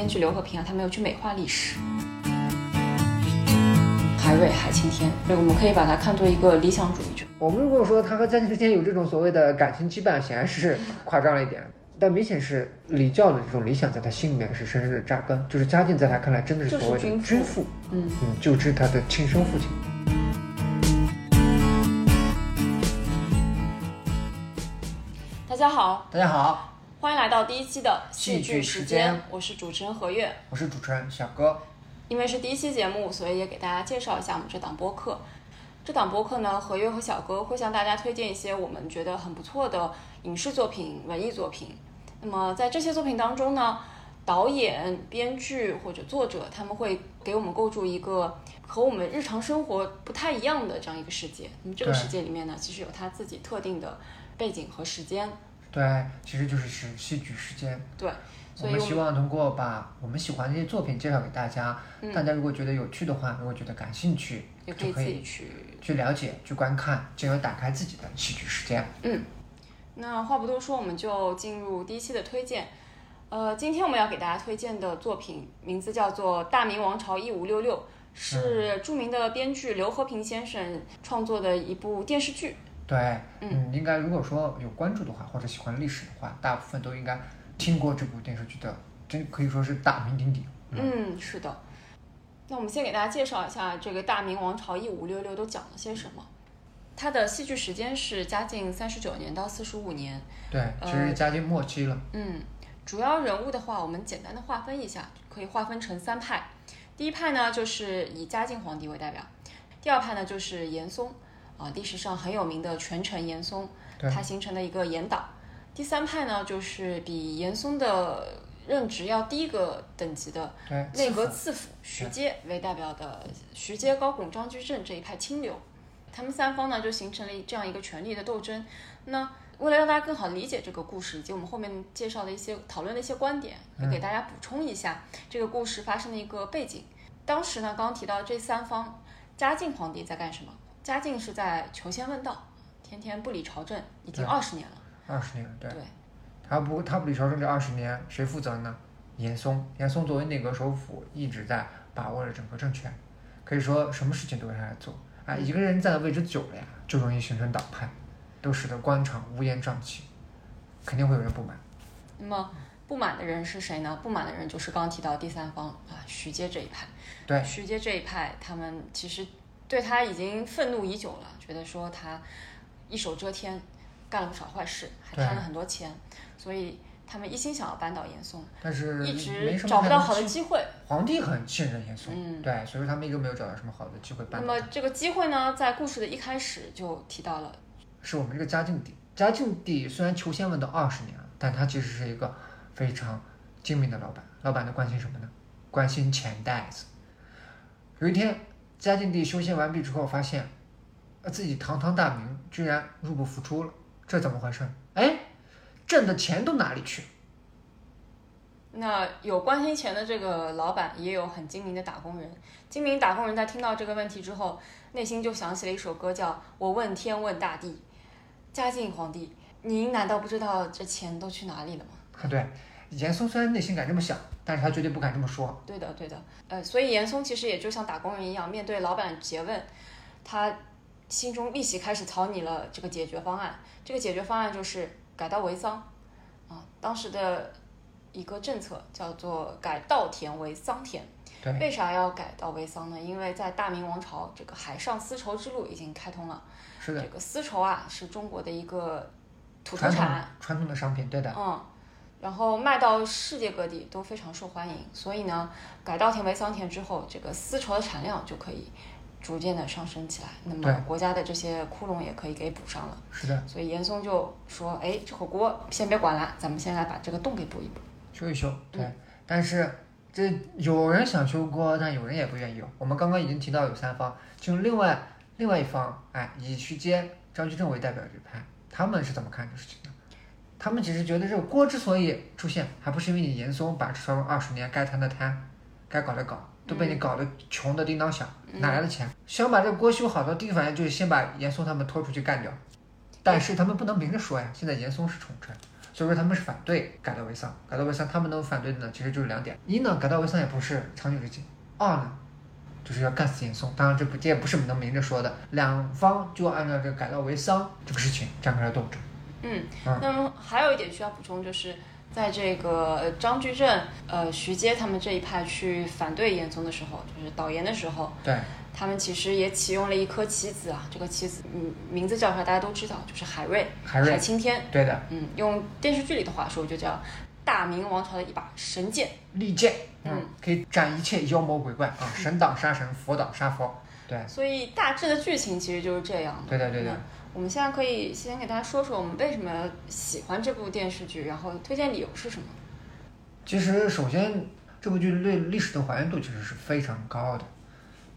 编剧刘和平啊，他没有去美化历史。海瑞、海青天，对，我们可以把它看作一个理想主义者。我们如果说他和嘉靖之间有这种所谓的感情羁绊，显然是夸张了一点，但明显是礼教的这种理想在他心里面是深深的扎根。就是嘉靖在他看来真的是所谓的君君父，嗯，嗯，就是他的亲生父亲。大家好，大家好，欢迎来到第一期的戏剧时时间我是主持人何月。我是主持人小哥。因为是第一期节目，所以也给大家介绍一下我们这档播客。这档播客呢，何月和小哥会向大家推荐一些我们觉得很不错的影视作品、文艺作品。那么在这些作品当中呢，导演、编剧或者作者他们会给我们构筑一个和我们日常生活不太一样的这样一个世界。那么这个世界里面呢，其实有它自己特定的背景和时间。对，其实就是是戏剧时间。对，我们希所以我们望通过把我们喜欢的这些作品介绍给大家，嗯大家如果觉得有趣的话，如果觉得感兴趣，也可以就可以自己去去了解、去观看，进而打开自己的戏剧时间。嗯那话不多说，我们就进入第一期的推荐。呃，今天我们要给大家推荐的作品名字叫做《大明王朝一五六六》，是著名的编剧刘和平先生创作的一部电视剧。对，嗯，应该如果说有关注的话，或者喜欢历史的话，大部分都应该听过这部电视剧的，真可以说是大名鼎鼎。嗯，是的。那我们先给大家介绍一下这个《大明王朝一五六六》都讲了些什么。它的戏剧时间是嘉靖三十九年到四十五年。对，其实嘉靖末期了。嗯，主要人物的话，我们简单的划分一下，可以划分成三派。第一派呢，就是以嘉靖皇帝为代表；第二派呢，就是严嵩，啊、历史上很有名的权臣严嵩，他形成的一个严党。第三派呢，就是比严嵩的任职要低一个等级的，内阁次辅徐阶为代表的徐阶、高拱、张居正这一派清流，他们三方呢就形成了这样一个权力的斗争。那为了让大家更好理解这个故事，以及我们后面介绍的一些讨论的一些观点，也给大家补充一下这个故事发生的一个背景。当时呢，刚刚提到这三方，嘉靖皇帝在干什么？嘉靖是在求仙问道，天天不理朝政，已经二十年了。二十年，对。对他不，他不理朝政这二十年，谁负责呢？严嵩。严嵩作为内阁首辅，一直在把握着整个政权，可以说什么事情都由他来做。啊，一个人在的位置久了呀，就容易形成党派，都使得官场乌烟瘴气，肯定会有人不满。那么不满的人是谁呢？不满的人就是刚刚提到第三方啊，徐阶这一派。对徐阶这一派，他们其实对他已经愤怒已久了，觉得说他一手遮天，干了不少坏事，还贪了很多钱，所以他们一心想要扳倒严嵩，但是一直找不到好的机机会。皇帝很信任严嵩，嗯对，所以他们一直没有找到什么好的机会那。么这个机会呢，在故事的一开始就提到了，是我们这个嘉靖帝。嘉靖帝虽然求仙问道二十年了，但他其实是一个非常精明的老板。老板呢关心什么呢？关心钱袋子。有一天，嘉靖帝修仙完毕之后，发现，呃，自己堂堂大明居然入不敷出了，这怎么回事？哎，挣的钱都哪里去？那有关心钱的这个老板，也有很精明的打工人。精明打工人在听到这个问题之后，内心就想起了一首歌，叫《我问天问大地》。嘉靖皇帝，您难道不知道这钱都去哪里了吗？对，严嵩虽然内心敢这么想，但是他绝对不敢这么说。对的，对的。呃，所以严嵩其实也就像打工人一样，面对老板诘问，他心中立即开始草拟了这个解决方案。这个解决方案就是改稻为桑，啊，当时的一个政策叫做改稻田为桑田。对，为啥要改稻为桑呢？因为在大明王朝，这个海上丝绸之路已经开通了。是的，这个丝绸啊，是中国的一个土特产。传统的商品，对的，嗯，然后卖到世界各地都非常受欢迎，所以呢，改稻田为桑田之后，这个丝绸的产量就可以逐渐的上升起来，那么国家的这些窟窿也可以给补上了。是的，所以严嵩就说：“哎，这口锅先别管了，咱们先来把这个洞给补一补。修一修，对。但是这有人想修锅，但有人也不愿意哦。我们刚刚已经提到有三方，其中另外另外一方，哎，以徐阶、张居正为代表这派，他们是怎么看这事情的？他们只是觉得这个锅之所以出现，还不是因为你严嵩把这二十年该贪的贪，该搞的搞，都被你搞得穷的叮当响，哪来的钱？想把这个锅修好的第一反应就是先把严嵩他们拖出去干掉，但是他们不能明着说呀。现在严嵩是宠臣，所以说他们是反对改道为桑。改道为桑，他们能反对的呢，其实就是两点：一呢，改道为桑也不是长久之计；二呢，就是要干死严嵩。当然，这不这也不是能明着说的，两方就按照这个改道为桑这个事情展开了斗争。嗯，嗯那么还有一点需要补充，就是在这个呃张居正、呃徐阶他们这一派去反对严嵩的时候，就是导言的时候，对，他们其实也启用了一颗棋子啊，这个棋子嗯名字叫出来大家都知道，就是海瑞、海瑞青天。对的，嗯，用电视剧里的话说，就叫大明王朝的一把神剑。利剑，嗯，可以斩一切妖魔鬼怪啊，神挡杀神，佛挡杀佛。对，所以大致的剧情其实就是这样的。对的，对的那。我们现在可以先给大家说说我们为什么喜欢这部电视剧，然后推荐理由是什么？其实，首先这部剧对历史的还原度其实是非常高的。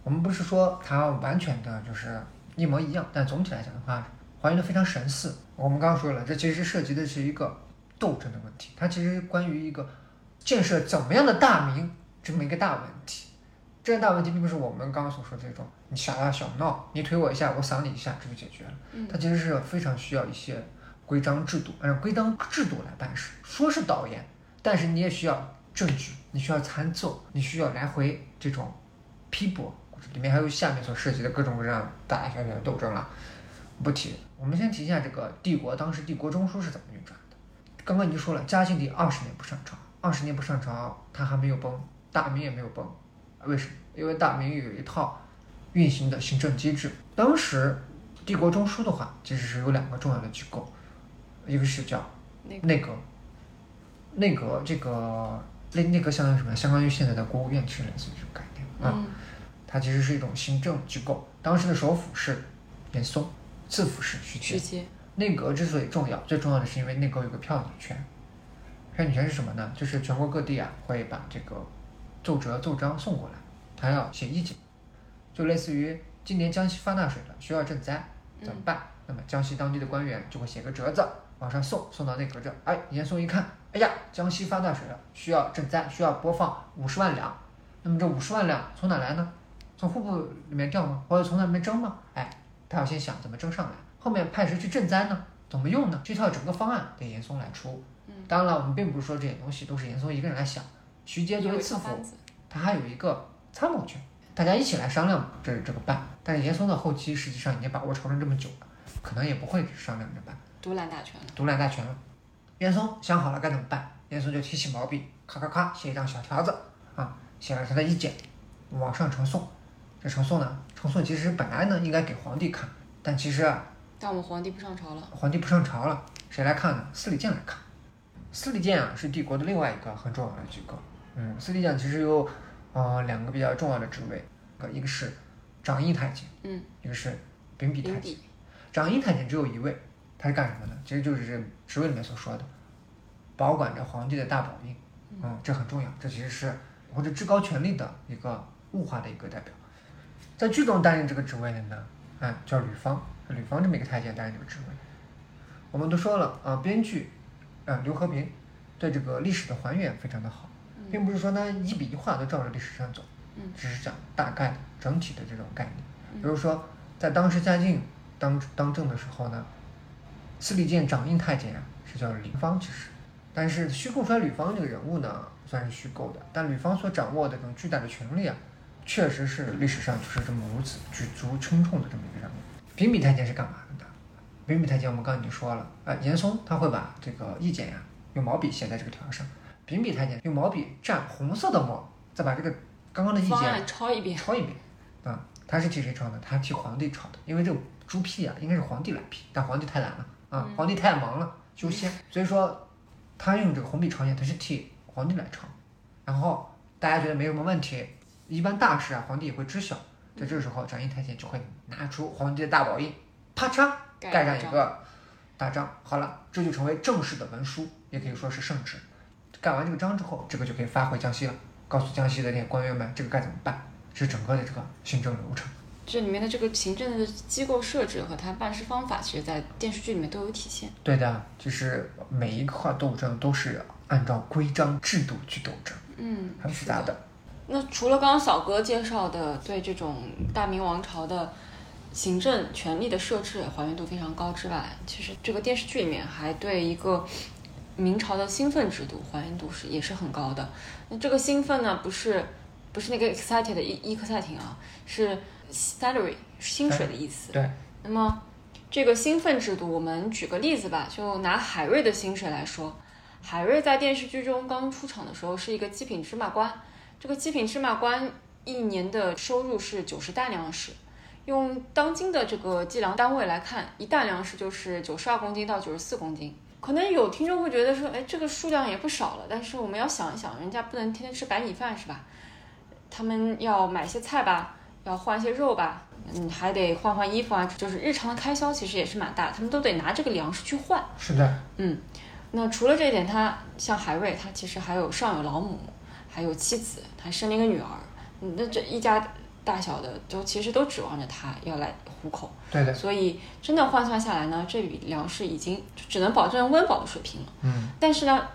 我们不是说它完全的就是一模一样，但总体来讲的话，还原的非常神似。我们刚刚说了，这其实涉及的是一个斗争的问题，它其实关于一个建设怎么样的大明这么一个大问题。这个大问题并不是我们刚刚所说的这种你小打小闹，你推我一下，我搡你一下，这就解决了。嗯它其实是非常需要一些规章制度，按照规章制度来办事。说是导演，但是你也需要证据，你需要参奏，你需要来回这种批驳，里面还有下面所涉及的各种各样大大小小的斗争了，不提。我们先提一下这个帝国，当时帝国中枢是怎么运转的。刚刚已经说了，嘉庆帝二十年不上朝，二十年不上朝，他还没有崩，大明也没有崩，为什么？因为大明有一套运行的行政机制。当时帝国中枢的话，其实是有两个重要的机构，一个是叫那个内阁，内阁这个内内阁相当于什么？相当于现在的国务院，其实类似于这种概念啊。嗯它其实是一种行政机构。当时的首府是严嵩，次府是。徐阶。内阁之所以重要，最重要的是因为内阁有个票拟权。票拟权是什么呢？就是全国各地啊会把这个奏折、奏章送过来，他要写意见，就类似于今年江西发大水了，需要赈灾，怎么办？那么江西当地的官员就会写个折子往上送，送到内阁这儿。哎，严嵩一看，哎呀，江西发大水了，需要赈灾，需要拨放五十万两。那么这五十万两从哪来呢？从户部里面调吗？或者从那里面征吗？哎，他要先想怎么征上来，后面派谁去赈灾呢？怎么用呢？这套整个方案得严嵩来出。嗯当然了，我们并不是说这些东西都是严嵩一个人来想，徐阶作有为次辅，一套班子。他还有一个参谋权，大家一起来商量这这个办。但是严嵩的后期实际上已经把握朝政这么久了，可能也不会商量着办，独揽大权了。独揽大权了。严嵩想好了该怎么办，严嵩就提起毛笔，咔咔咔写一张小条子啊，写了他的意见，往上呈送。这呈送呢，呈送其实本来呢应该给皇帝看，但其实啊，但我们皇帝不上朝了。皇帝不上朝了，谁来看呢？司礼监来看。司礼监啊是帝国的另外一个很重要的机构。嗯，司礼监其实有呃两个比较重要的职位，呃一个是掌印太监，嗯，一个是秉笔太监。掌印太监只有一位，他是干什么的？其实就是这职位里面所说的，保管着皇帝的大宝印。嗯，这很重要，这其实是或者至高权力的一个物化的一个代表。在剧中担任这个职位的呢，啊，叫吕方，吕方这么一个太监担任这个职位。我们都说了啊，编剧啊刘和平对这个历史的还原非常的好，并不是说呢一笔一画都照着历史上走，嗯只是讲大概的整体的这种概念。比如说，在当时嘉靖当当政的时候呢，司礼监掌印太监啊是叫吕芳，其实，但是虚构出来吕方这个人物呢算是虚构的，但吕方所掌握的这种巨大的权力啊，确实是历史上就是这么如此举足轻重的这么一个人物。秉笔太监是干嘛的呢？秉笔太监我们刚刚已经说了，啊，严嵩他会把这个意见呀、用毛笔写在这个条上，秉笔太监用毛笔蘸红色的墨，再把这个刚刚的意见抄一遍。抄一遍啊。他是替谁抄的？他替皇帝抄的，因为这个朱批啊，应该是皇帝来批，但皇帝太懒了啊，皇帝太忙了，修仙，所以说他用这个红笔抄写，他是替皇帝来抄。然后大家觉得没什么问题，一般大事啊，皇帝也会知晓。在这个时候，掌印太监就会拿出皇帝的大宝印，啪嚓盖上一个大章。好了，这就成为正式的文书，也可以说是圣旨。盖完这个章之后，这个就可以发回江西了，告诉江西的那些官员们，这个该怎么办。这是整个的这个行政流程。这里面的这个行政的机构设置和它办事方法，其实在电视剧里面都有体现。对的，就是每一块斗争都是按照规章制度去斗争，嗯，很复杂的。那除了刚刚小哥介绍的对这种大明王朝的行政权力的设置还原度非常高之外，其实这个电视剧里面还对一个明朝的兴奋制度还原度是也是很高的。那这个兴奋呢，不是不是那个 excited 一 exciting 啊，是 salary 薪水的意思。对。那么这个兴奋制度，我们举个例子吧，就拿海瑞的薪水来说，海瑞在电视剧中刚出场的时候是一个七品芝麻官，这个七品芝麻官一年的收入是九十担粮食，用当今的这个计量单位来看，一担粮食就是九十二公斤到九十四公斤。可能有听众会觉得说，哎，这个数量也不少了，但是我们要想一想，人家不能天天吃白米饭是吧？他们要买些菜吧，要换些肉吧。嗯，还得换换衣服啊，就是日常的开销其实也是蛮大，他们都得拿这个粮食去换。是的，嗯，那除了这一点，他像海瑞，他其实还有上有老母，还有妻子，他生了一个女儿，那这一家大小的都其实都指望着他要来糊口。对的。所以真的换算下来呢，这笔粮食已经只能保证温饱的水平了。嗯。但是呢，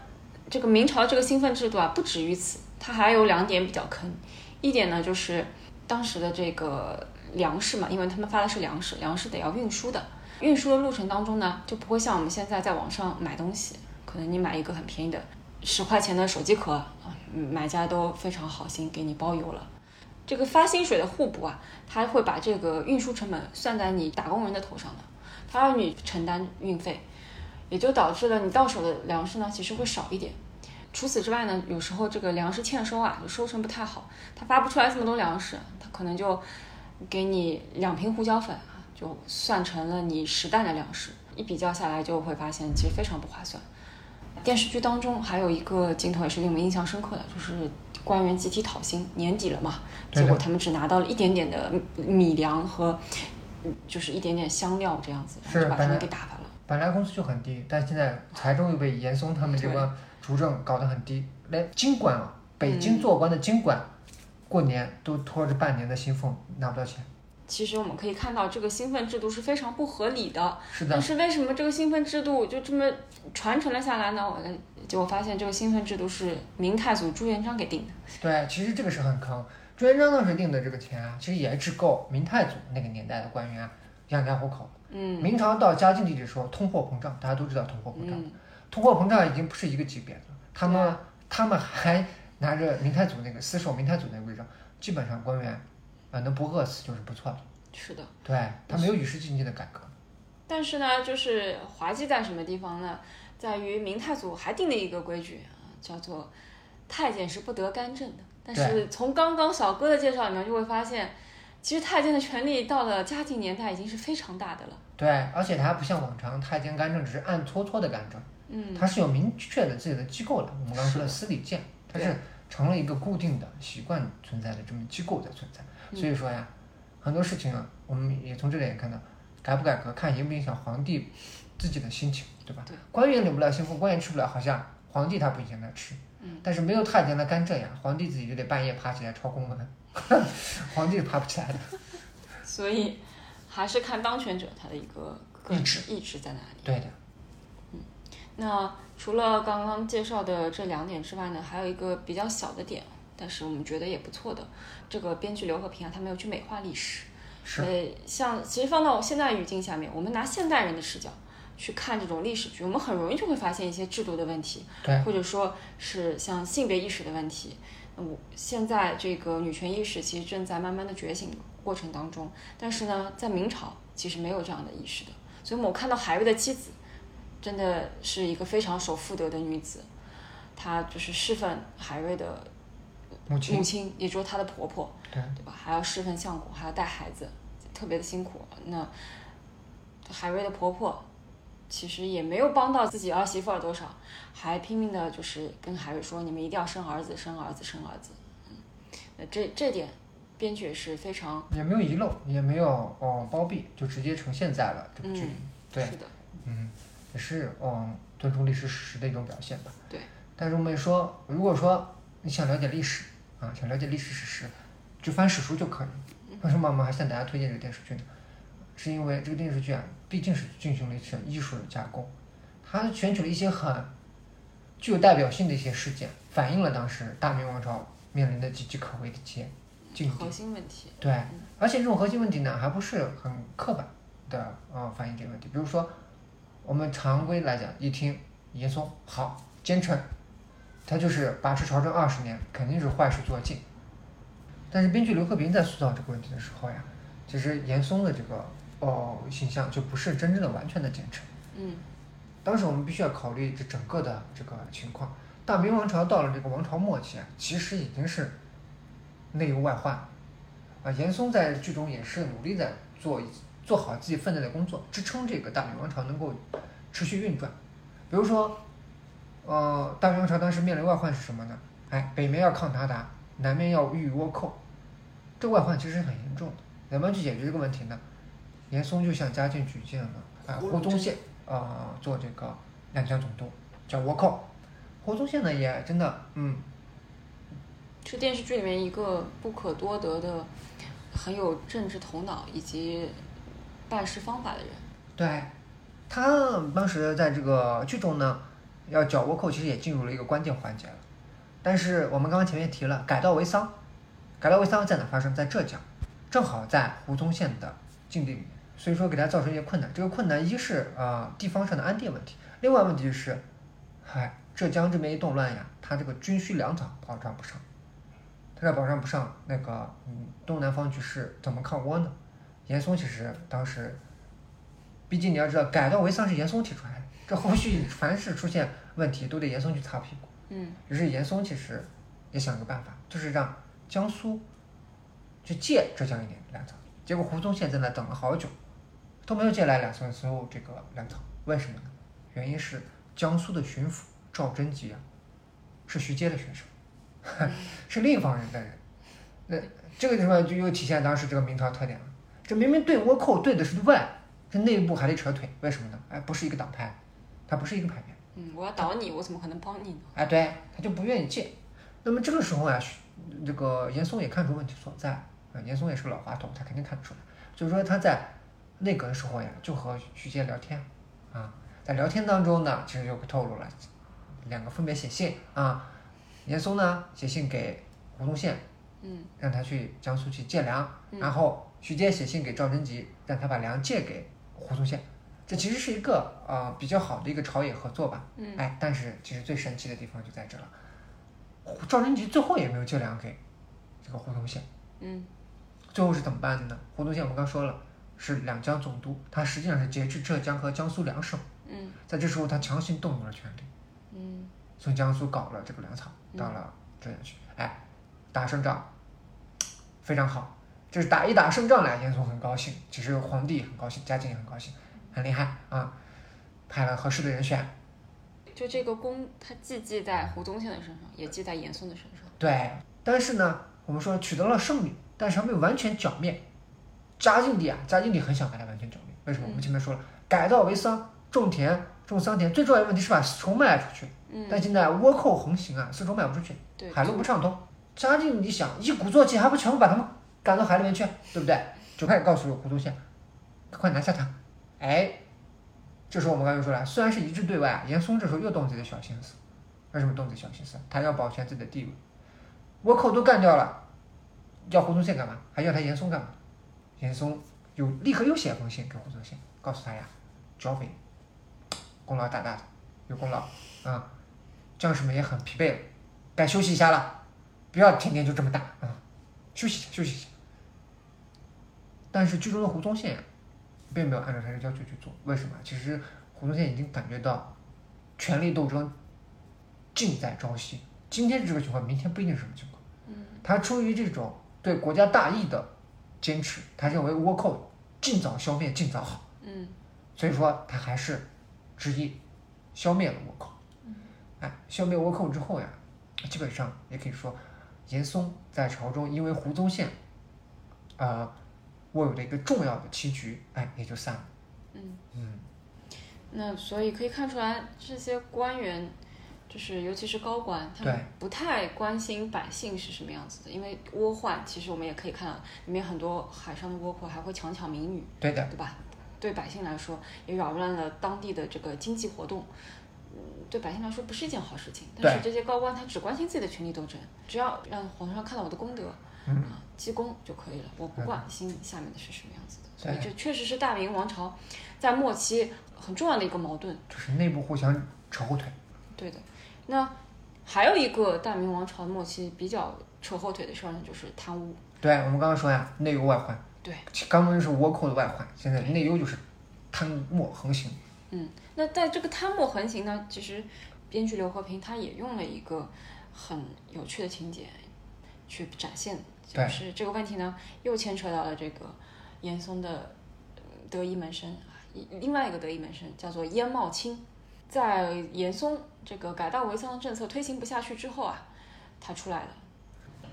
这个明朝这个兴奋制度啊，不止于此，它还有两点比较坑。一点呢，就是当时的这个。粮食嘛，因为他们发的是粮食，粮食得要运输的。运输的路程当中呢，就不会像我们现在在网上买东西，可能你买一个很便宜的十块钱的手机壳，买家都非常好心给你包邮了。这个发薪水的互补啊，他会把这个运输成本算在你打工人的头上的，他让你承担运费，也就导致了你到手的粮食呢，其实会少一点。除此之外呢，有时候这个粮食欠收啊，就收成不太好，他发不出来这么多粮食，他可能就。给你两瓶胡椒粉啊，就算成了你十担的粮食，一比较下来就会发现其实非常不划算。电视剧当中还有一个镜头也是令我们印象深刻的，就是官员集体讨薪，年底了嘛，结果他们只拿到了一点点的米粮和，就是一点点香料这样子，然后就把他们给打发了。本来工资就很低，但现在财政又被严嵩他们这个主政搞得很低，连京官啊，北京做官的京官。过年都拖着半年的薪俸拿不到钱。其实我们可以看到，这个兴奋制度是非常不合理的。是的。但是为什么这个兴奋制度就这么传承了下来呢？我结果发现，这个兴奋制度是明太祖朱元璋给定的。对，其实这个是很坑。朱元璋当时定的这个钱啊，其实也只够明太祖那个年代的官员养家糊口。嗯。明朝到嘉靖帝的时候，通货膨胀，大家都知道通货膨胀。通货膨胀已经不是一个级别了。他们他们还。拿着明太祖那个死守明太祖那个徽章，基本上官员，啊能不饿死就是不错了。是的，对他没有与时俱进的改革。但是呢，就是滑稽在什么地方呢？在于明太祖还定了一个规矩啊，叫做太监是不得干政的。但是从刚刚小哥的介绍里面就会发现，其实太监的权力到了嘉靖年代已经是非常大的了。对，而且他还不像往常太监干政只是暗搓搓的干政，嗯，他是有明确的自己的机构的。我们刚刚说的司礼监。它是成了一个固定的习惯存在的这么机构在存在，所以说呀，很多事情啊，我们也从这点也看到，改不改革看影不影响皇帝自己的心情，对吧？对官员领不了薪俸，官员吃不了，好像皇帝他不影响吃，嗯但是没有太监来干政呀，皇帝自己就得半夜爬起来抄公文，皇帝是爬不起来的。所以还是看当权者他的一个意志意志在哪里。对的。嗯，那。除了刚刚介绍的这两点之外呢，还有一个比较小的点，但是我们觉得也不错的。这个编剧刘和平啊，他没有去美化历史。是。呃，像其实放到现在语境下面，我们拿现代人的视角去看这种历史剧，我们很容易就会发现一些制度的问题，对，或者说是像性别意识的问题。我现在这个女权意识其实正在慢慢的觉醒过程当中，但是呢，在明朝其实没有这样的意识的。所以我们看到海瑞的妻子。真的是一个非常守妇德的女子，她就是侍奉海瑞的母亲，母亲也就是她的婆婆，对对吧？还要侍奉相公，还要带孩子，特别的辛苦。那海瑞的婆婆其实也没有帮到自己儿媳妇儿多少，还拼命的就是跟海瑞说：“你们一定要生儿子，生儿子，生儿子。”嗯，那这这点编剧也是非常也没有遗漏，也没有哦包庇，就直接呈现在了这个剧里。对，是的，嗯。也是嗯，尊重历史史实的一种表现吧。对。但是我们说，如果说你想了解历史啊，想了解历史史实，就翻史书就可以。为什么我们还向大家推荐这个电视剧呢？是因为这个电视剧啊，毕竟是进行了一次艺术的加工，它选取了一些很具有代表性的一些事件，反映了当时大明王朝面临的岌岌可危的一些境地。核心问题。对。而且这种核心问题呢，还不是很刻板的啊，反映这个问题。比如说。我们常规来讲，一听严嵩好奸臣，他就是把持朝政二十年，肯定是坏事做尽。但是编剧刘和平在塑造这个问题的时候呀，其实严嵩的这个哦形象就不是真正的完全的奸臣。嗯当时我们必须要考虑这整个的这个情况。大明王朝到了这个王朝末期啊，其实已经是内忧外患啊。严嵩在剧中也是努力在做做好自己分内的工作，支撑这个大明王朝能够持续运转。比如说，呃，大明王朝当时面临外患是什么呢？哎，北面要抗鞑靼，南面要御倭寇，这外患其实很严重的。怎么去解决这个问题呢？严嵩就向嘉靖举荐了啊胡宗宪啊、做这个两江总督，叫倭寇。胡宗宪呢也真的嗯是电视剧里面一个不可多得的、很有政治头脑以及办事方法的人。对，他当时在这个剧中呢，要剿倭寇，其实也进入了一个关键环节了。但是我们刚刚前面提了，改稻为桑，改稻为桑在哪发生？在浙江，正好在胡宗宪的境地里，所以说给他造成一些困难。这个困难一是啊、呃地方上的安定问题，另外问题是，嗨，浙江这边一动乱呀，他这个军需粮草保障不上，他这保障不上，那个嗯东南方局势怎么抗倭呢？严嵩其实当时毕竟你要知道，改道为桑是严嵩提出来的，这后续凡是出现问题，都得严嵩去擦屁股。嗯于是严嵩其实也想个办法，就是让江苏去借浙江一点粮草。结果胡宗宪在那等了好久，都没有借来两艘所有这个粮草，为什么呢？原因是江苏的巡抚赵贞吉啊，是徐阶的学生，是另一方人的人。那这个地方就又体现当时这个明朝特点了。这明明对倭寇对的是外，这内部还得扯腿，为什么呢？哎，不是一个党派，它不是一个派别。嗯，我要倒你，我怎么可能帮你呢？哎，对，他就不愿意借。那么这个时候啊，徐这个严嵩也看出问题所在啊，严嵩也是个老滑头，他肯定看得出来。就是说他在内阁的时候呀，就和徐阶聊天啊，在聊天当中呢，其实就透露了两个分别写信啊，严嵩呢写信给胡宗宪，嗯让他去江苏去借粮，嗯然后徐阶写信给赵贞吉，让他把粮借给胡宗宪。这其实是一个呃比较好的一个朝野合作吧，嗯。哎，但是其实最神奇的地方就在这了，赵贞吉最后也没有借粮给这个胡宗宪，嗯。最后是怎么办的呢？胡宗宪我们刚说了是两江总督，他实际上是节制浙江和江苏两省，嗯。在这时候他强行动用了权力，嗯。从江苏搞了这个粮草到了浙江去，哎，打胜仗，非常好，就是打一打胜仗来，严嵩很高兴，其实皇帝也很高兴，嘉靖也很高兴，很厉害啊，派了合适的人选，就这个功，他既记在胡宗宪的身上，也记在严嵩的身上。对，但是呢，我们说取得了胜利，但是还没有完全剿灭。嘉靖帝啊，嘉靖帝很想把它完全剿灭，为什么？我们前面说了，改稻为桑，种田种桑田，最重要的问题是把丝绸卖出去。嗯，但现在倭寇横行啊，丝绸卖不出去，对，海路不畅通。嘉靖你想一鼓作气，还不全部把他们赶到海里面去，对不对？就开始告诉胡宗宪，快拿下他。哎，这时候我们刚才说了，虽然是一致对外，严嵩这时候又动自己的小心思。为什么动自己小心思？他要保全自己的地位。倭寇都干掉了，要胡宗宪干嘛？还要他严嵩干嘛？严嵩又立刻又写封信给胡宗宪，告诉他呀，剿匪功劳大大的，有功劳啊、将士们也很疲惫了，该休息一下了，不要天天就这么打啊、休息一下，休息一下。但是剧中的胡宗宪呀，并没有按照他的要求去做，为什么？其实胡宗宪已经感觉到权力斗争近在朝夕，今天是这个情况，明天不一定是什么情况。嗯他出于这种对国家大义的坚持，他认为倭寇尽早消灭尽早好，嗯所以说他还是执意消灭了倭寇。哎，消灭倭寇之后呀，基本上也可以说，严嵩在朝中因为胡宗宪，呃，握有的一个重要的棋局，哎，也就散了。嗯。嗯，那所以可以看出来，这些官员，就是尤其是高官，他们不太关心百姓是什么样子的，因为倭患，其实我们也可以看到，里面很多海上的倭寇还会强抢民女，对的，对吧？对百姓来说，也扰乱了当地的这个经济活动。嗯，对百姓来说不是一件好事情。但是这些高官他只关心自己的权力斗争，只要让皇上看到我的功德，嗯啊，积功就可以了，我不管心下面的是什么样子的。所以这确实是大明王朝在末期很重要的一个矛盾。就是内部互相扯后腿。对的。那还有一个大明王朝末期比较扯后腿的事儿呢，就是贪污。对我们刚刚说呀，内忧外患。对，刚刚是倭寇的外患，现在内忧就是贪墨横行。嗯，那在这个贪墨横行呢，其实编剧刘和平他也用了一个很有趣的情节去展现，就是这个问题呢，又牵扯到了这个严嵩的呃得意门生，一另外一个得意门生叫做燕茂卿，在严嵩这个改稻为桑的政策推行不下去之后啊，他出来了。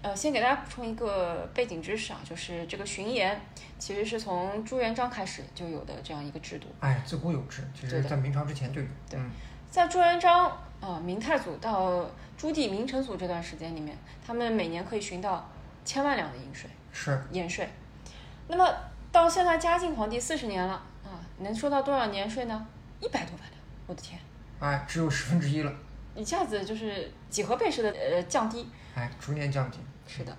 呃，先给大家补充一个背景知识啊，就是这个巡盐其实是从朱元璋开始就有的这样一个制度。哎，自古有之，其实在明朝之前就有。对嗯在朱元璋呃明太祖到朱棣明成祖这段时间里面，他们每年可以巡到千万两的银税是，盐税。那么到现在嘉靖皇帝四十年了啊，能收到多少年税呢？一百多万两，我的天，哎，只有十分之一了，一下子就是几何倍式的呃降低。哎，逐年降低。是的，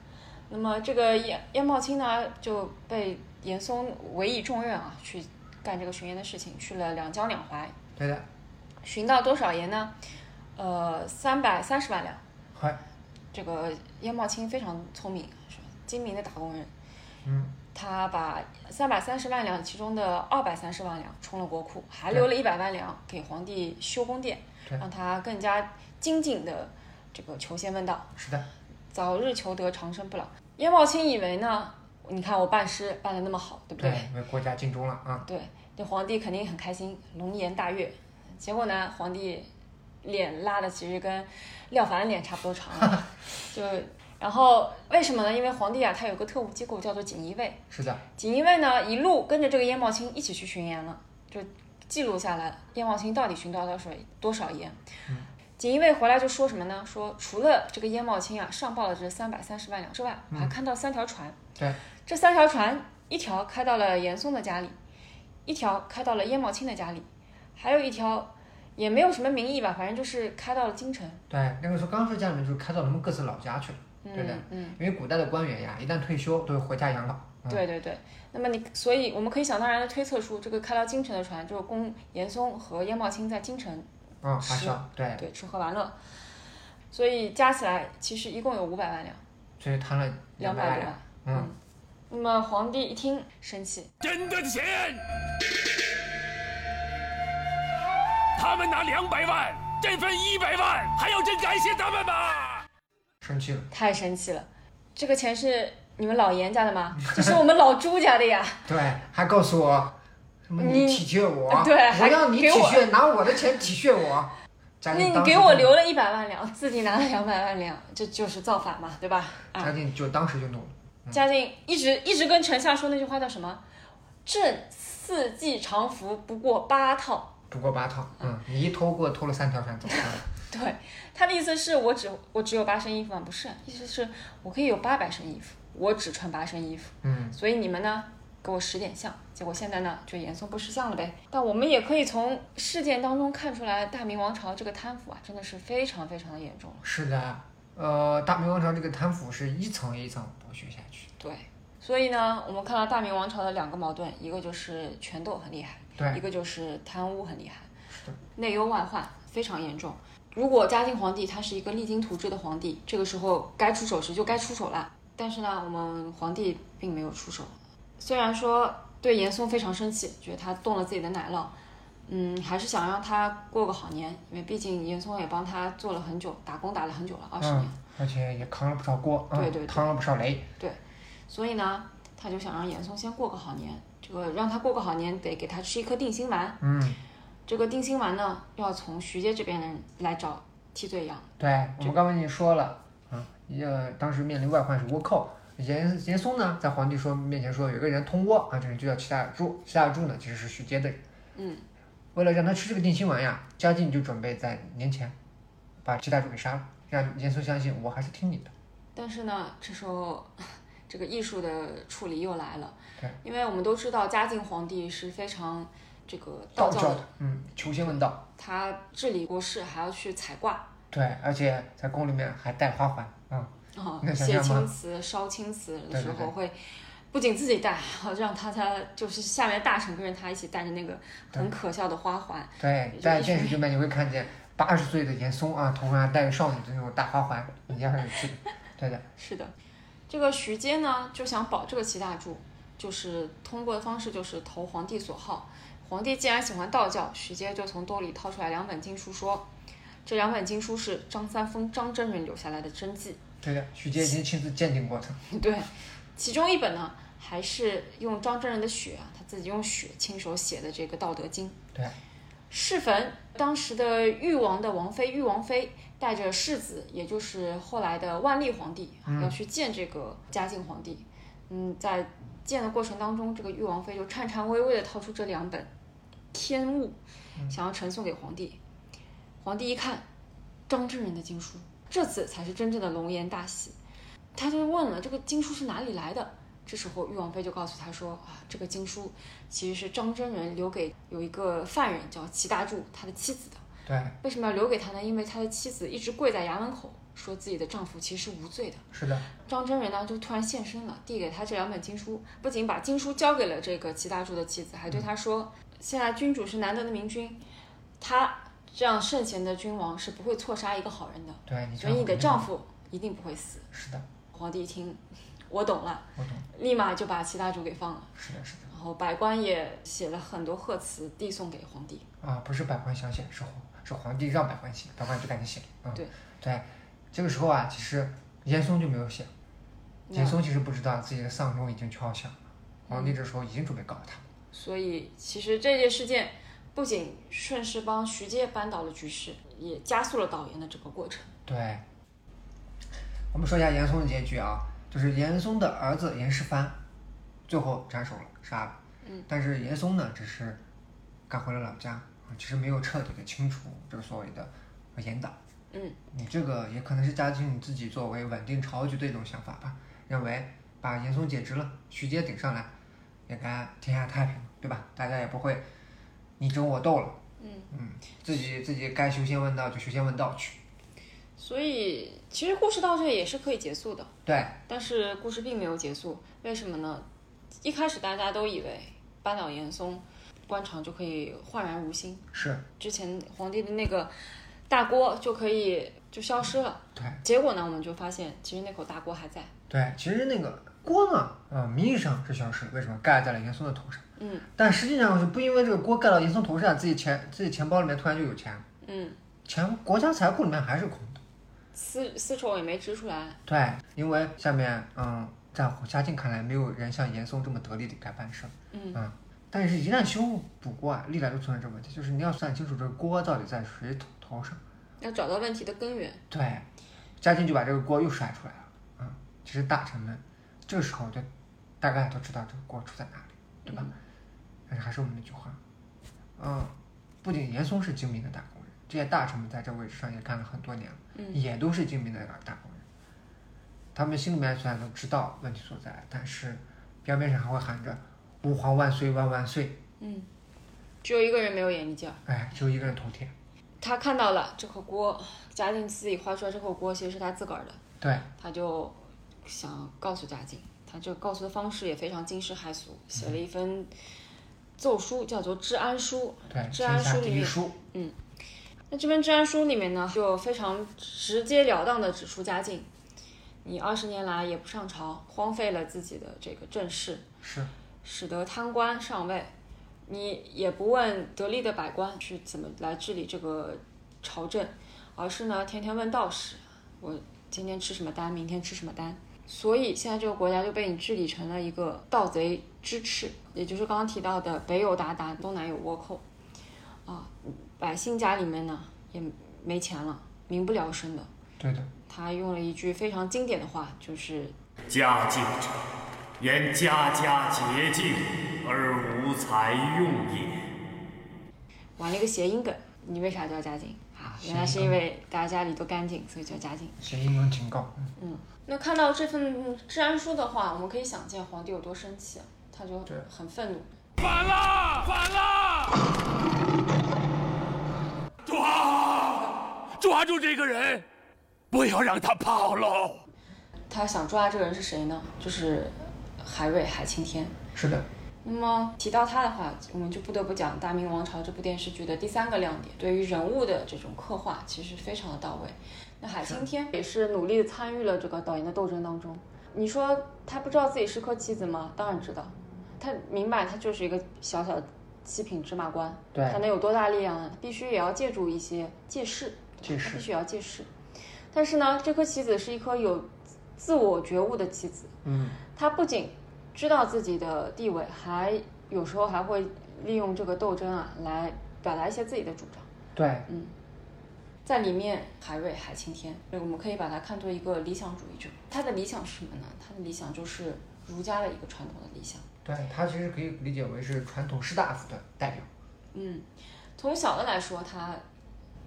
那么这个燕燕茂卿呢就被严嵩委以重任啊，去干这个巡盐的事情，去了两江两淮，对的，巡到多少盐呢？呃，三百三十万两。嗨，这个燕茂卿非常聪明，精明的打工人。嗯，他把三百三十万两其中的二百三十万两充了国库，还留了一百万两给皇帝修宫殿，让他更加精进的这个求仙问道，是的，早日求得长生不老。燕茂卿以为呢，你看我办诗办的那么好，对不对？为国家尽忠了啊。对，这皇帝肯定很开心，龙颜大悦。结果呢，皇帝脸拉的其实跟廖凡的脸差不多长了，就然后为什么呢？因为皇帝啊，他有个特务机构叫做锦衣卫，是的，锦衣卫呢一路跟着这个燕茂卿一起去巡盐了，就记录下来燕茂卿到底巡到了水多少盐。锦衣卫回来就说什么呢？说除了这个燕茂卿啊上报了这三百三十万两之外，我还看到三条船。对，这三条船，一条开到了严嵩的家里，一条开到了燕茂卿的家里，还有一条也没有什么名义吧，反正就是开到了京城。对，那个时候刚说家里面就是开到他们各自老家去了，对的嗯嗯，因为古代的官员呀，一旦退休都会回家养老。嗯、对对对。那么你，所以我们可以想当然的推测出，这个开到京城的船就是供严嵩和鄢茂卿在京城嗯，是还少，对，对吃喝玩乐，所以加起来其实一共有五百万两，所以贪了两百多万两。嗯，那么皇帝一听生气，真的钱，他们拿两百万，这份一百万，还要朕感谢他们吗？生气了。太生气了，这个钱是你们老严家的吗？这是我们老朱家的呀。对，还告诉我什么你你体恤我，对还我让你体恤，拿我的钱体恤我。嘉那你给我留了一百万两，自己拿了两百万两，这就是造反嘛，对吧？啊，嘉靖就当时就怒了。嘉靖一直一直跟丞相说那句话叫什么？朕四季常服不过八套。不过八套，嗯，你一偷给我偷了三条船走了。对，他的意思是我只我只有八身衣服吗？不是，意思是我可以有八百身衣服，我只穿八身衣服。嗯，所以你们呢，给我识点相。结果现在呢，就严嵩不识相了呗。但我们也可以从事件当中看出来，大明王朝这个贪腐啊，真的是非常非常的严重。是的，呃，大明王朝这个贪腐是一层一层剥削下去。对，所以呢，我们看到大明王朝的两个矛盾，一个就是权斗很厉害，对一个就是贪污很厉害是的，内忧外患非常严重。如果嘉靖皇帝他是一个励精图治的皇帝，这个时候该出手时就该出手了。但是呢，我们皇帝并没有出手，虽然说对严嵩非常生气，觉得他动了自己的奶酪，嗯，还是想让他过个好年，因为毕竟严嵩也帮他做了很久，打工打了很久了，二十年。嗯，而且也扛了不少锅，对对扛了不少雷。对所以呢，他就想让严嵩先过个好年。这个让他过个好年，得给他吃一颗定心丸。嗯，这个定心丸呢，要从徐阶这边人来找替罪羊。对，我们刚刚已经说了，啊，呃，当时面临外患是倭寇。严严嵩呢，在皇帝说面前说有个人通倭啊，这人就叫齐大柱。齐大柱呢，其实是徐阶的人。嗯，为了让他吃这个定心丸呀，嘉靖就准备在年前把齐大柱给杀了，让严嵩相信我还是听你的。但是呢，这时候这个艺术的处理又来了对。因为我们都知道嘉靖皇帝是非常这个道教的，嗯，求仙问道。他治理国事还要去采卦。对，而且在宫里面还带花环，嗯，啊写青词、烧青词的时候会不仅自己带，还要让他他就是下面的大臣跟着他一起带着那个很可笑的花环。对，在群电视剧里面你会看见八十岁的严嵩啊，头上还戴个少女的那种大花环，一样是。对的，是的，这个徐阶呢就想保这个齐大柱，就是通过的方式就是投皇帝所好。皇帝既然喜欢道教，徐阶就从兜里掏出来两本经书，说这两本经书是张三丰张真人留下来的真迹。对的，徐阶已经亲自鉴定过的。对，其中一本呢还是用张真人的血啊，他自己用血亲手写的这个《道德经》。对，适逢当时的誉王的王妃，誉王妃带着世子，也就是后来的万历皇帝，嗯要去见这个嘉靖皇帝。嗯，在见的过程当中，这个誉王妃就颤颤巍巍地掏出这两本《天物》，想要呈送给皇帝。皇帝一看，张真人的经书，这次才是真正的龙颜大喜。他就问了这个经书是哪里来的。这时候，誉王妃就告诉他说：“啊，这个经书其实是张真人留给有一个犯人叫齐大柱他的妻子的。对，为什么要留给他呢？因为他的妻子一直跪在衙门口，说自己的丈夫其实是无罪的。是的，张真人呢就突然现身了，递给他这两本经书，不仅把经书交给了这个齐大柱的妻子，还对他说：现在君主是难得的明君，他这样圣贤的君王是不会错杀一个好人的，对你所以你的丈丈夫一定不会死。是的，皇帝一听，我懂了，我懂，立马就把齐大主给放了。是的，是的。然后百官也写了很多贺词递送给皇帝。啊，不是百官想写，是皇是皇帝让百官写，百官就赶紧写。嗯，对对，这个时候啊，其实严嵩就没有写，严嵩其实不知道自己的丧钟已经敲响了，皇帝这时候已经准备告他。所以其实这件事件不仅顺势帮徐阶扳倒了局势，也加速了导演的整个过程。对，我们说一下严嵩的结局啊，就是严嵩的儿子严世蕃最后斩首了，杀了。嗯。但是严嵩呢，只是赶回了老家，啊其实没有彻底的清除这个所谓的严党。嗯。你这个也可能是嘉靖自己作为稳定朝局的一种想法吧，认为把严嵩解职了，徐阶顶上来，也该天下太平了，对吧？大家也不会你争我斗了。嗯嗯，自己自己该修仙问道就修仙问道去。所以其实故事到这也是可以结束的，对，但是故事并没有结束，为什么呢？一开始大家都以为扳倒严嵩，官场就可以焕然如新，是，之前皇帝的那个大锅就可以就消失了。对。结果呢，我们就发现其实那口大锅还在。对，其实那个锅呢，呃，名义上是消失了，为什么盖在了严嵩的头上？嗯但实际上是不因为这个锅盖到严嵩头上，自己钱自己钱包里面突然就有钱，嗯，钱国家财库里面还是空的。丝丝绸也没织出来。对，因为下面嗯，在嘉靖看来，没有人像严嵩这么得力的该办事儿。嗯但是，一旦修补锅啊，历来都存在这个问题，就是你要算清楚这个锅到底在谁头头上。要找到问题的根源。对，嘉靖就把这个锅又甩出来了。嗯，其实大臣们这个时候就大概都知道这个锅出在哪里，对吧？但是还是我们那句话，嗯，不仅严嵩是精明的打工人，这些大臣们在这位置上也干了很多年了，嗯也都是精明的打工人。他们心里面虽然都知道问题所在，但是表面上还会喊着“吾皇万岁万万岁嗯，只有一个人没有眼力劲儿，”，哎，只有一个人头铁。他看到了这口锅，嘉靖自己画出来这口锅其实是他自个儿的，对，他就想告诉嘉靖，他这个告诉的方式也非常惊世骇俗，写了一份奏书，叫做《治安书》。对，治安书里面，第一书，那这篇治安书里面呢，就非常直截了当的指出嘉靖，你二十年来也不上朝，荒废了自己的这个政事，是使得贪官上位，你也不问得力的百官去怎么来治理这个朝政，而是呢天天问道士，我今天吃什么单，明天吃什么丹。所以现在这个国家就被你治理成了一个盗贼之治，也就是刚刚提到的北有鞑靼，东南有倭寇，啊，百姓家里面呢也没钱了，民不聊生的。对的，他用了一句非常经典的话，就是家境者，言家家洁净而无才用也。玩了一个谐音梗。你为啥叫家境啊？原来是因为大家家里都干净，所以叫家境。谐音梗警告。嗯那看到这份治安书的话，我们可以想见皇帝有多生气啊，他就对很愤怒。反了！反了！抓！抓住这个人，不要让他跑喽！他想抓这个人是谁呢？就是海瑞海青天。是的，那么提到他的话，我们就不得不讲《大明王朝》这部电视剧的第三个亮点，对于人物的这种刻画其实非常的到位。那海青天也是努力地参与了这个导演的斗争当中。你说他不知道自己是颗棋子吗？当然知道，他明白他就是一个小小的七品芝麻官，对他能有多大力量呢？必须也要借助一些借势，借势他必须也要借势。但是呢，这颗棋子是一颗有自我觉悟的棋子，嗯，他不仅知道自己的地位，还有时候还会利用这个斗争啊来表达一些自己的主张。对，在里面，海瑞、海青天，我们可以把它看作一个理想主义者。他的理想是什么呢？他的理想就是儒家的一个传统的理想。对他其实可以理解为是传统士大夫的代表。嗯，从小的来说，他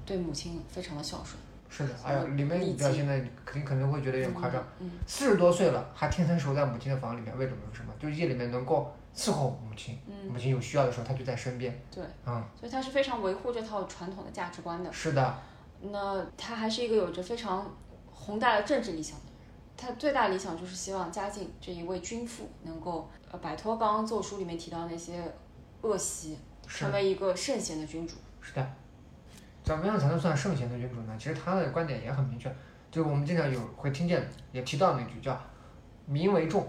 对母亲非常的孝顺。是的，哎呀，里面理解表现的肯定可能会觉得有点夸张。嗯，四十多岁了，还天天守在母亲的房里面，为什么？为什么？就是夜里面能够伺候母亲，嗯母亲有需要的时候，他就在身边。对，嗯，所以他是非常维护这套传统的价值观的。是的，那他还是一个有着非常宏大的政治理想的人。他最大理想就是希望嘉靖这一位君父能够呃摆脱刚刚奏书里面提到那些恶习，成为一个圣贤的君主。是的。怎么样才能算圣贤的君主呢？其实他的观点也很明确，就我们经常有会听见也提到那句叫“民为重，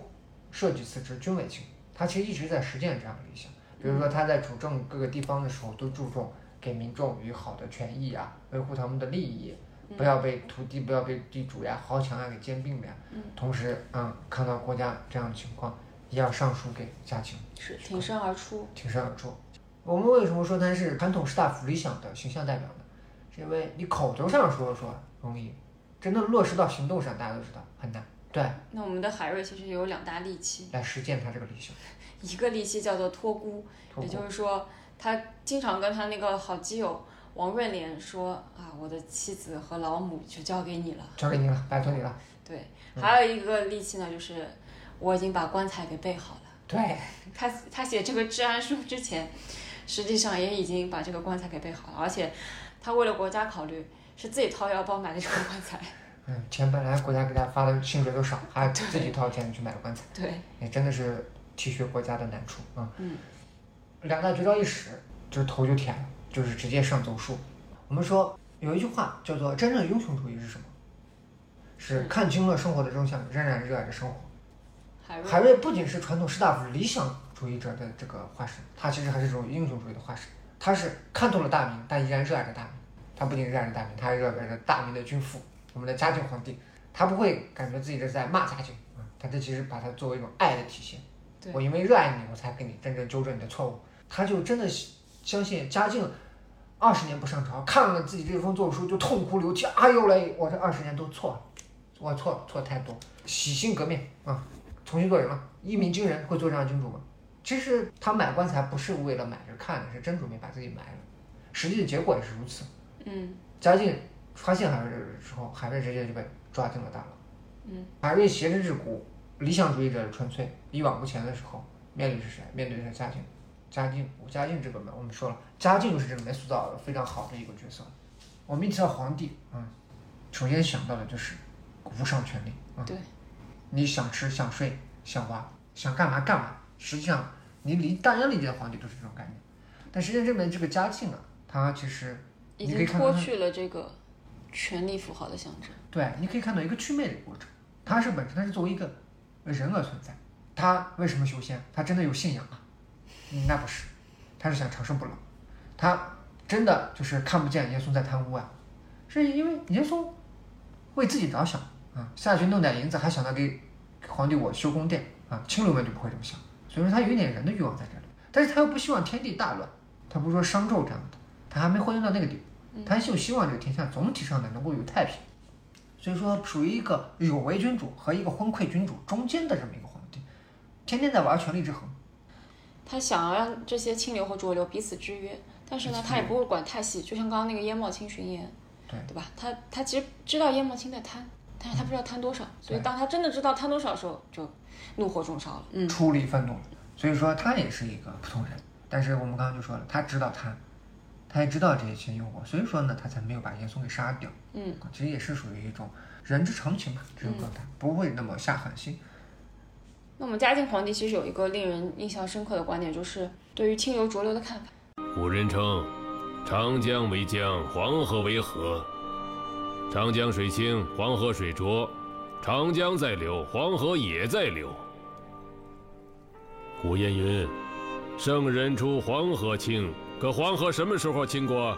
社稷次之，君为轻”。他其实一直在实践这样的理想。比如说他在主政各个地方的时候，都注重给民众与好的权益啊，维护他们的利益，不要被土地不要被地主呀、豪强啊给兼并了呀。同时，嗯，看到国家这样的情况，也要上书给嘉靖。是挺身而出。挺身而出。我们为什么说他是传统士大夫理想的形象代表呢？是因为你口头上说说容易，真的落实到行动上，大家都知道很难。对，那我们的海瑞其实有两大利器，来实践他这个理想。一个利器叫做托孤也就是说他经常跟他那个好基友王润莲说啊，我的妻子和老母就交给你了。交给你了，拜托你了。对，还有一个利器呢，就是我已经把棺材给备好了。对，他他写这个治安书之前，实际上也已经把这个棺材给备好了，而且他为了国家考虑，是自己掏腰包买的这个棺材。嗯，钱本来国家给他发的薪水都少，还自己掏钱去买了棺材，对，也真的是体恤国家的难处啊。嗯两大绝招一使，就是头就舔了，就是直接上奏书。我们说有一句话叫做“真正的英雄主义是什么？是看清了生活的真相，仍然热爱着生活。”海瑞不仅是传统士大夫理想主义者的这个化身，他其实还是这种英雄主义的化身。他是看透了大明，但依然热爱着大明。他不仅热爱着大明，他还热爱着大明的君父，我们的嘉靖皇帝。他不会感觉自己是在骂嘉靖啊，他这其实把它作为一种爱的体现。我因为热爱你，我才给你真正纠正你的错误。他就真的相信嘉靖二十年不上朝，看了自己这封奏书就痛哭流涕。哎呦嘞，我这二十年都错了，我错了，错太多，洗心革面啊！重新做人了。一鸣惊人，会做这样的君主吗？其实他买棺材不是为了买着看的，是真准备把自己埋了。实际的结果也是如此。嗯嘉靖发现海瑞之后，海瑞直接就被抓进了大牢。嗯，海瑞挟之至骨，理想主义者的纯粹，一往无前的时候，面对是谁？面对的是嘉靖。嘉靖，嘉靖这个嘛，我们说了，嘉靖就是这里面塑造的非常好的一个角色。我们一提到皇帝，嗯，首先想到的就是无上权力，嗯，对，你想吃想睡想玩想干嘛干嘛，实际上你理大家理解的皇帝都是这种概念，但实际上这边这个嘉靖啊，他其实已经脱去了这个权力符号的象征。对，你可以看到一个祛魅的过程。他是本身他是作为一个人而存在，他为什么修仙？他真的有信仰啊？嗯那不是，他是想长生不老。他真的就是看不见严嵩在贪污啊，是因为严嵩为自己着想啊，下去弄点银子还想着给皇帝我修宫殿啊，清流们就不会这么想，所以说他有一点人的欲望在这里，但是他又不希望天地大乱，他不是说商纣这样的，他还没昏庸到那个地步，他就希望这个天下总体上呢能够有太平。所以说，属于一个有为君主和一个昏聩君主中间的这么一个皇帝，天天在玩权力之衡。他想要让这些清流和浊流彼此制约，但是呢他也不会管太细，就像刚刚那个燕茂清巡盐，对对吧？他他其实知道燕茂清在贪，但是他不知道贪多少，所以当他真的知道贪多少的时候，就怒火中烧了。嗯，出离愤怒了。所以说他也是一个普通人，但是我们刚刚就说了，他知道贪，他也知道这些诱惑，所以说呢，他才没有把严嵩给杀掉。嗯，其实也是属于一种人之常情吧，这种状态、不会那么下狠心。那我们嘉靖皇帝其实有一个令人印象深刻的观点，就是对于清流浊流的看法。古人称，长江为江，黄河为河。长江水清，黄河水浊，长江在流，黄河也在流。古谚云：“圣人出黄河清。”可黄河什么时候清过？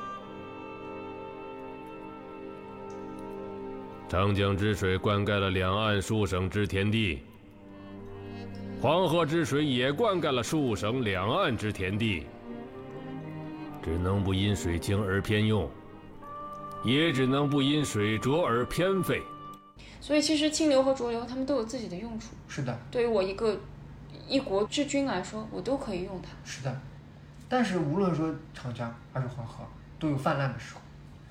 长江之水灌溉了两岸数省之田地，黄河之水也灌溉了数省两岸之田地。只能不因水清而偏用，也只能不因水浊而偏废。所以，其实清流和浊流，它们都有自己的用处。是的，对于我一个一国之君来说，我都可以用它。是的。但是无论说长江还是黄河，都有泛滥的时候，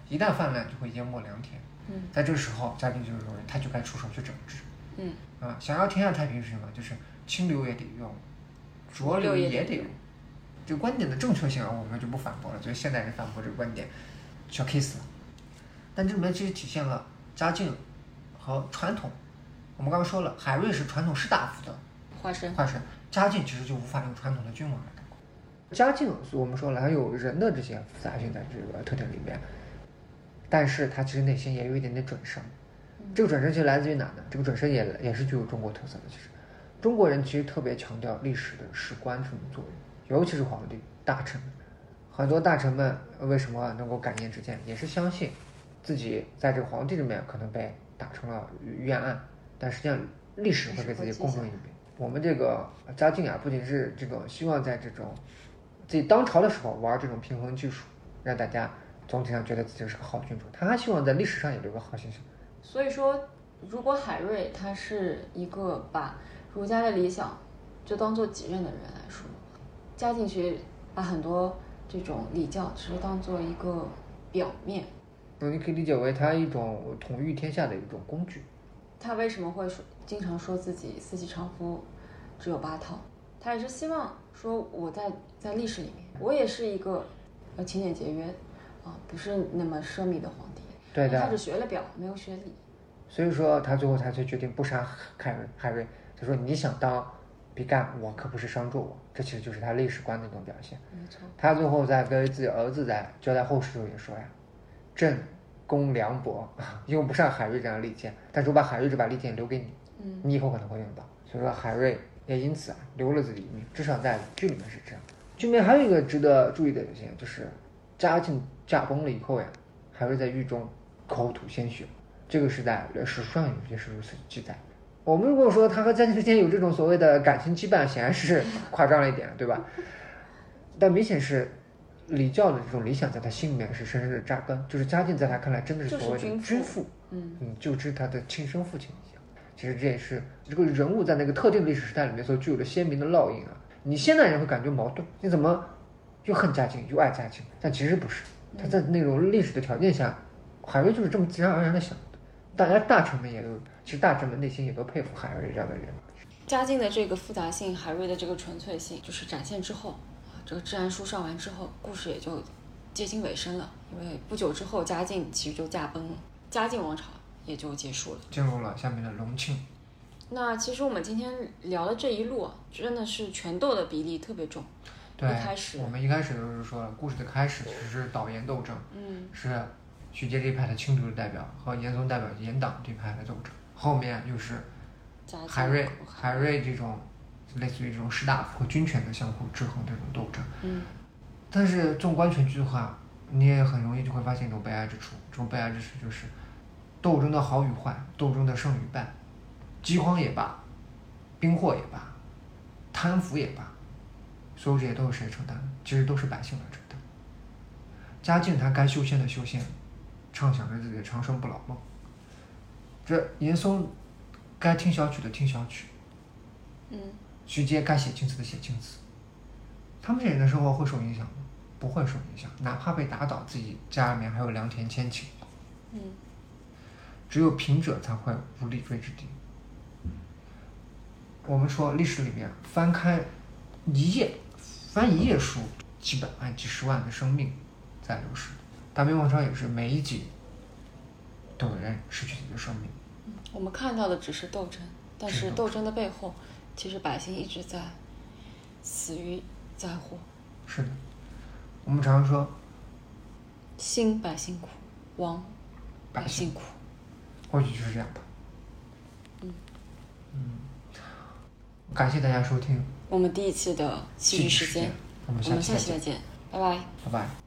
一旦泛滥就会淹没良田。嗯，在这个时候，嘉靖就是认为他就该出手去整治。嗯，啊，想要天下太平是什么？就是清流也得用，浊流也得用。这个观点的正确性啊，我们就不反驳了。所以现代人反驳这个观点，小 case 了。但这里面其实体现了嘉靖和传统。我们刚刚说了，海瑞是传统士大夫的化身，化身。嘉靖其实就无法用传统的君王来概括。嘉靖，我们说了，还有人的这些复杂性在这个特点里面，但是他其实内心也有一点点准绳。这个准绳其实来自于哪呢？这个准绳也也是具有中国特色的。其实，中国人其实特别强调历史的史观这种作用，尤其是皇帝、大臣们。很多大臣们为什么能够感念之见，也是相信自己在这个皇帝里面可能被打成了冤案，但实际上历史会给自己公正一笔。我们这个嘉靖啊，不仅是这种希望在这种自己当朝的时候玩这种平衡技术，让大家总体上觉得自己是个好君主，他还希望在历史上也留个好形象。所以说，如果海瑞他是一个把儒家的理想就当做己任的人来说，嘉靖其实把很多这种礼教只是当做一个表面。那你可以理解为他一种统御天下的一种工具。他为什么会说经常说自己四季常服只有八套？他也是希望说我在在历史里面，我也是一个呃勤俭节约啊，不是那么奢靡的皇帝。对的。他只学了表，没有学礼。所以说他最后他才决定不杀海瑞。海瑞他说你想当比干，我可不是商纣王。这其实就是他历史观的一种表现。没错。他最后在跟自己儿子在交代后事的时候也说呀，朕。公凉薄，用不上海瑞这样的利剑，但是我把海瑞这把利剑留给你，嗯，你以后可能会用到。所以说海瑞也因此啊留了自己一命，至少在剧里面是这样。剧里面还有一个值得注意的一点，就是嘉靖驾崩了以后呀，海瑞在狱中口吐鲜血，这个是在史书上有些是如此记载。我们如果说他和嘉靖之间有这种所谓的感情羁绊，显然是夸张了一点，对吧？但明显是。礼教的这种理想在他心里面是深深的扎根，就是嘉靖在他看来真的是所谓的君父，嗯嗯，就知他的亲生父亲一样。其实这也是这个人物在那个特定历史时代里面所具有的鲜明的烙印啊。你现代人会感觉矛盾，你怎么又恨嘉靖又爱嘉靖？但其实不是，他在那种历史的条件下，海瑞就是这么自然而然的想的。大家大臣们也都，其实大臣们内心也都佩服海瑞这样的人。嘉靖的这个复杂性，海瑞的这个纯粹性，就是展现之后。这个治安书上完之后，故事也就接近尾声了。因为不久之后，嘉靖其实就驾崩了，嘉靖王朝也就结束了，进入了下面的隆庆。那其实我们今天聊的这一路啊，真的是权斗的比例特别重。对，一开始我们一开始就是说了，故事的开始其实是导言斗争，嗯，是徐阶这一派的清流的代表和严嵩代表严党这一派的斗争，后面就是海瑞海瑞这种。类似于这种士大夫和军权的相互制衡这种斗争，嗯，但是纵观全剧的话，你也很容易就会发现一种悲哀之处。这种悲哀之处就是，斗争的好与坏，斗争的胜与败，饥荒也罢，兵祸也罢，贪腐也罢，所有这些都是谁承担的？其实都是百姓来承担。嘉靖他该修仙的修仙，畅想着自己的长生不老梦。这严嵩该听小曲的听小曲，嗯。徐阶该写青词的写青词，他们这人的生活会受影响吗？不会受影响，哪怕被打倒，自己家里面还有良田千顷。嗯。只有贫者才会无立锥之地。我们说历史里面翻开一页，翻一页书，几百万、几十万的生命在流失。大明王朝也是每一集都有人失去自己的生命。我们看到的只是斗争，但是斗争的背后。其实百姓一直在死于灾祸，是的，我们常说兴百姓苦，亡百百姓苦。或许就是这样吧。嗯嗯感谢大家收听，我们第一期的戏剧时间，我们下期再见，下期再见，拜拜。拜拜。